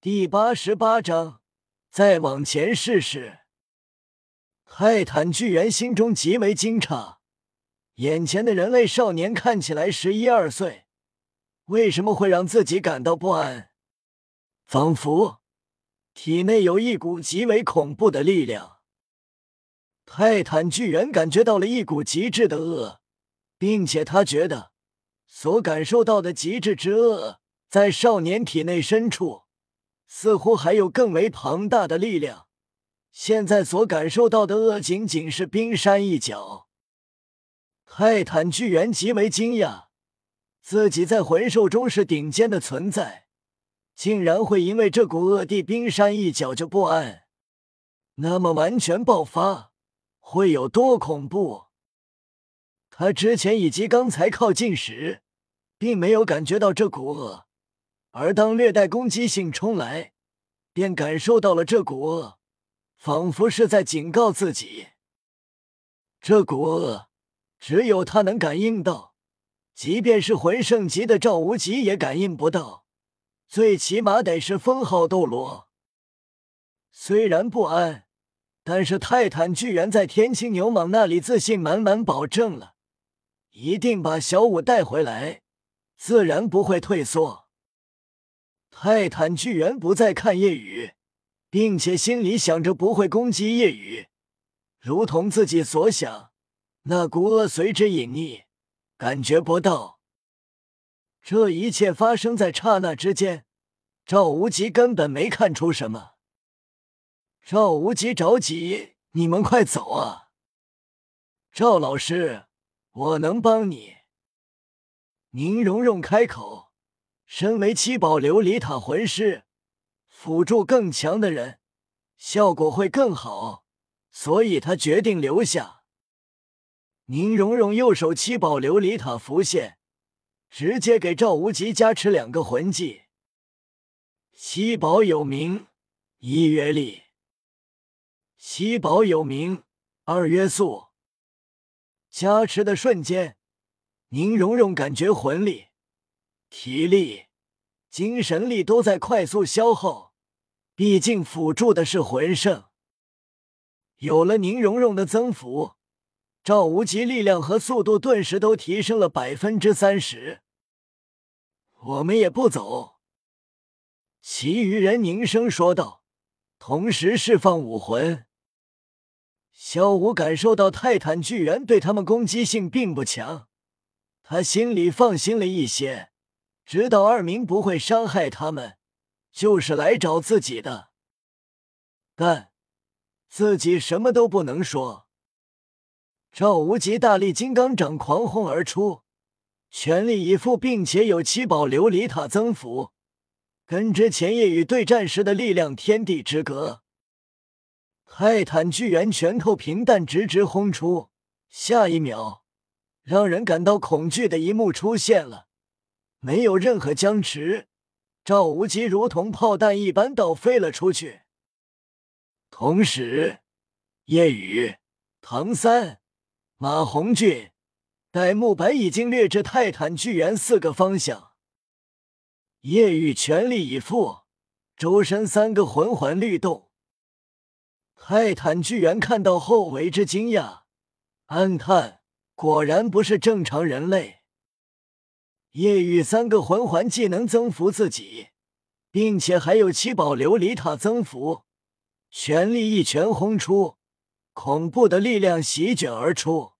第八十八章，再往前试试。泰坦巨猿心中极为惊诧，眼前的人类少年看起来十一二岁，为什么会让自己感到不安？仿佛体内有一股极为恐怖的力量。泰坦巨猿感觉到了一股极致的恶，并且他觉得所感受到的极致之恶，在少年体内深处。似乎还有更为庞大的力量。现在所感受到的恶，仅仅是冰山一角。泰坦巨猿极为惊讶，自己在魂兽中是顶尖的存在，竟然会因为这股恶地冰山一角就不安。那么完全爆发会有多恐怖？他之前以及刚才靠近时，并没有感觉到这股恶。而当略带攻击性冲来，便感受到了这股恶，仿佛是在警告自己。这股恶只有他能感应到，即便是魂圣级的赵无极也感应不到，最起码得是封号斗罗。虽然不安，但是泰坦巨猿在天青牛蟒那里自信满满，保证了一定把小五带回来，自然不会退缩。泰坦巨猿不再看夜雨，并且心里想着不会攻击夜雨，如同自己所想，那股恶随之隐匿，感觉不到。这一切发生在刹那之间，赵无极根本没看出什么。赵无极着急：“你们快走啊！”赵老师，我能帮你。宁荣荣开口。身为七宝琉璃塔魂师，辅助更强的人，效果会更好，所以他决定留下。宁荣荣右手七宝琉璃塔浮现，直接给赵无极加持两个魂技。七宝有名，一约力；七宝有名，二约速。加持的瞬间，宁荣荣感觉魂力。体力、精神力都在快速消耗，毕竟辅助的是魂圣。有了宁荣荣的增幅，赵无极力量和速度顿时都提升了百分之三十。我们也不走。其余人凝声说道，同时释放武魂。萧武感受到泰坦巨猿对他们攻击性并不强，他心里放心了一些。知道二明不会伤害他们，就是来找自己的，但自己什么都不能说。赵无极大力金刚掌狂轰而出，全力以赴，并且有七宝琉璃塔增幅，跟之前夜雨对战时的力量天地之隔。泰坦巨猿拳头平淡直直轰出，下一秒，让人感到恐惧的一幕出现了。没有任何僵持，赵无极如同炮弹一般倒飞了出去。同时，夜雨、唐三、马红俊、戴沐白已经掠至泰坦巨猿四个方向。夜雨全力以赴，周身三个魂环律动。泰坦巨猿看到后为之惊讶，暗叹：果然不是正常人类。夜雨三个魂环技能增幅自己，并且还有七宝琉璃塔增幅，全力一拳轰出，恐怖的力量席卷而出。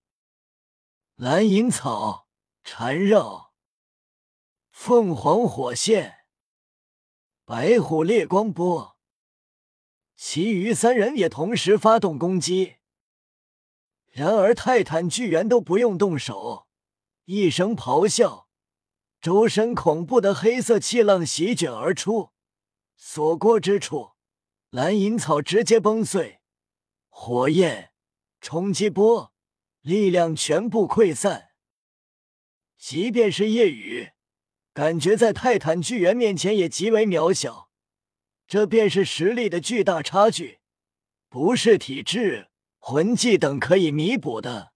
蓝银草缠绕，凤凰火线，白虎烈光波，其余三人也同时发动攻击。然而泰坦巨猿都不用动手，一声咆哮。周身恐怖的黑色气浪席卷而出，所过之处，蓝银草直接崩碎，火焰、冲击波、力量全部溃散。即便是夜雨，感觉在泰坦巨猿面前也极为渺小。这便是实力的巨大差距，不是体质、魂技等可以弥补的。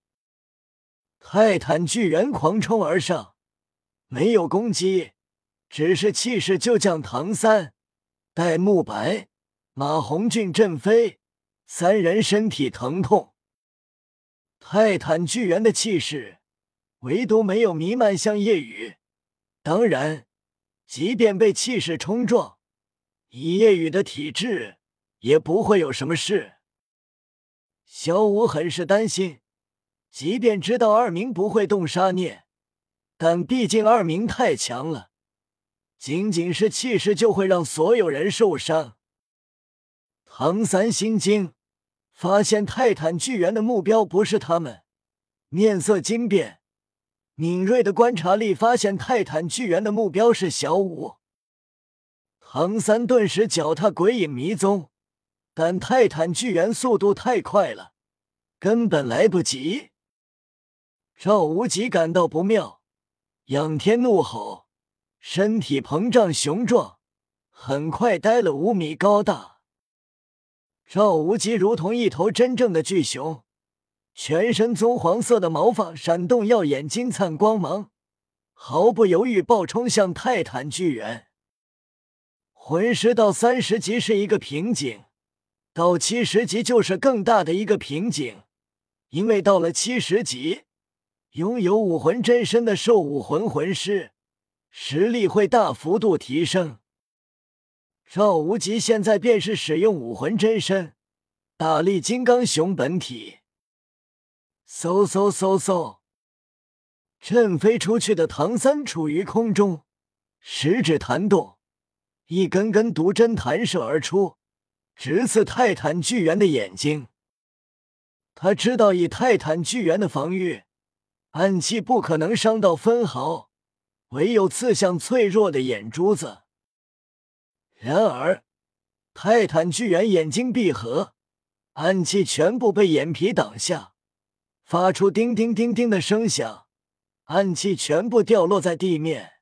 泰坦巨猿狂冲而上。没有攻击，只是气势就将唐三、戴沐白、马红俊、振飞三人身体疼痛。泰坦巨猿的气势，唯独没有弥漫向夜雨。当然，即便被气势冲撞，以夜雨的体质，也不会有什么事。小五很是担心，即便知道二明不会动杀念，但毕竟二明太强了，仅仅是气势就会让所有人受伤。唐三心惊，发现泰坦巨猿的目标不是他们，面色惊变，敏锐的观察力发现泰坦巨猿的目标是小五。唐三顿时脚踏鬼影迷踪。但泰坦巨猿速度太快了，根本来不及。赵无极感到不妙，仰天怒吼，身体膨胀雄壮，很快呆了五米高大。赵无极如同一头真正的巨熊，全身棕黄色的毛发闪动耀眼金灿光芒，毫不犹豫暴冲向泰坦巨猿。魂师到三十级是一个瓶颈。到七十级就是更大的一个瓶颈，因为到了七十级，拥有武魂真身的兽武魂魂师实力会大幅度提升。赵无极现在便是使用武魂真身，大力金刚熊本体，嗖嗖嗖嗖，震飞出去的唐三处于空中，食指弹动，一根根毒针弹射而出。直刺泰坦巨猿的眼睛。他知道以泰坦巨猿的防御，暗器不可能伤到分毫，唯有刺向脆弱的眼珠子。然而，泰坦巨猿眼睛闭合，暗器全部被眼皮挡下，发出叮叮叮叮的声响，暗器全部掉落在地面。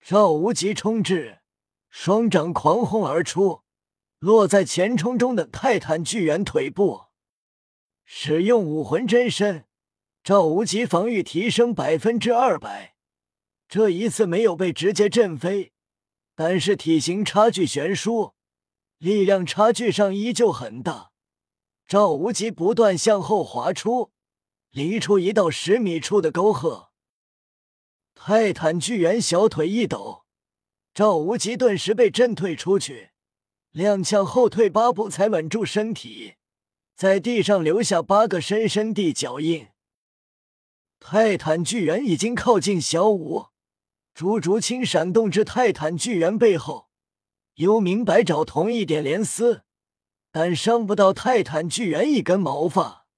赵无极冲至，双掌狂轰而出。落在前冲中的泰坦巨猿腿部，使用武魂真身，赵无极防御提升百分之二百。这一次没有被直接震飞，但是体型差距悬殊，力量差距上依旧很大。赵无极不断向后滑出，离出一道十米处的沟壑。泰坦巨猿小腿一抖，赵无极顿时被震退出去。踉跄后退八步，才稳住身体，在地上留下八个深深地脚印。泰坦巨猿已经靠近小五，朱竹清闪动至泰坦巨猿背后，幽冥百爪同一点连丝，但伤不到泰坦巨猿一根毛发。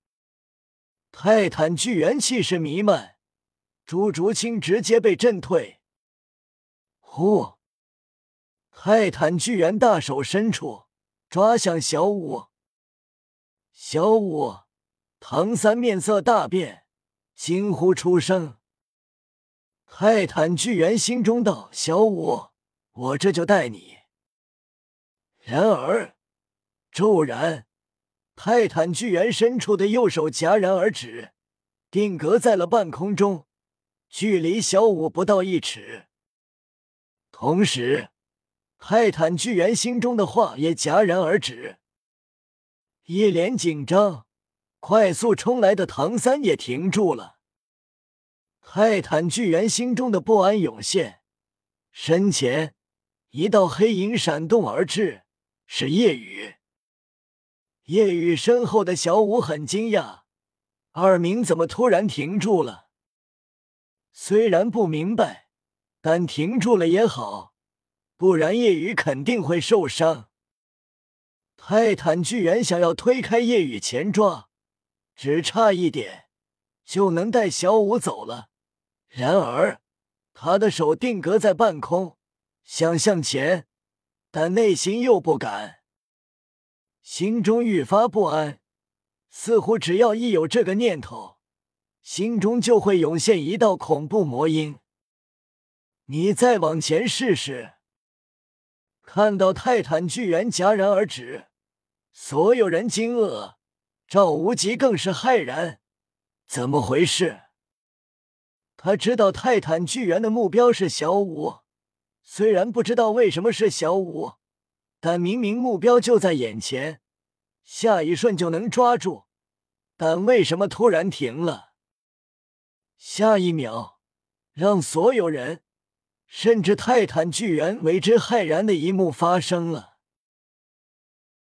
泰坦巨猿气势弥漫，朱竹清直接被震退。呼！泰坦巨猿大手伸出，抓向小五。小五，唐三面色大变，惊呼出声。泰坦巨猿心中道：“小五，我这就带你。”然而，骤然，泰坦巨猿伸出的右手戛然而止，定格在了半空中，距离小五不到一尺。同时，泰坦巨猿心中的话也戛然而止，一脸紧张，快速冲来的唐三也停住了。泰坦巨猿心中的不安涌现，身前一道黑影闪动而至，是夜雨。夜雨身后的小舞很惊讶，二明怎么突然停住了？虽然不明白，但停住了也好。不然夜雨肯定会受伤。泰坦巨猿想要推开夜雨前抓，只差一点就能带小五走了。然而他的手定格在半空，想向前，但内心又不敢，心中愈发不安，似乎只要一有这个念头，心中就会涌现一道恐怖魔音。你再往前试试。看到泰坦巨猿戛然而止，所有人惊愕，赵无极更是骇然，怎么回事？他知道泰坦巨猿的目标是小五，虽然不知道为什么是小五，但明明目标就在眼前，下一瞬就能抓住，但为什么突然停了？下一秒，让所有人，甚至泰坦巨猿为之骇然的一幕发生了。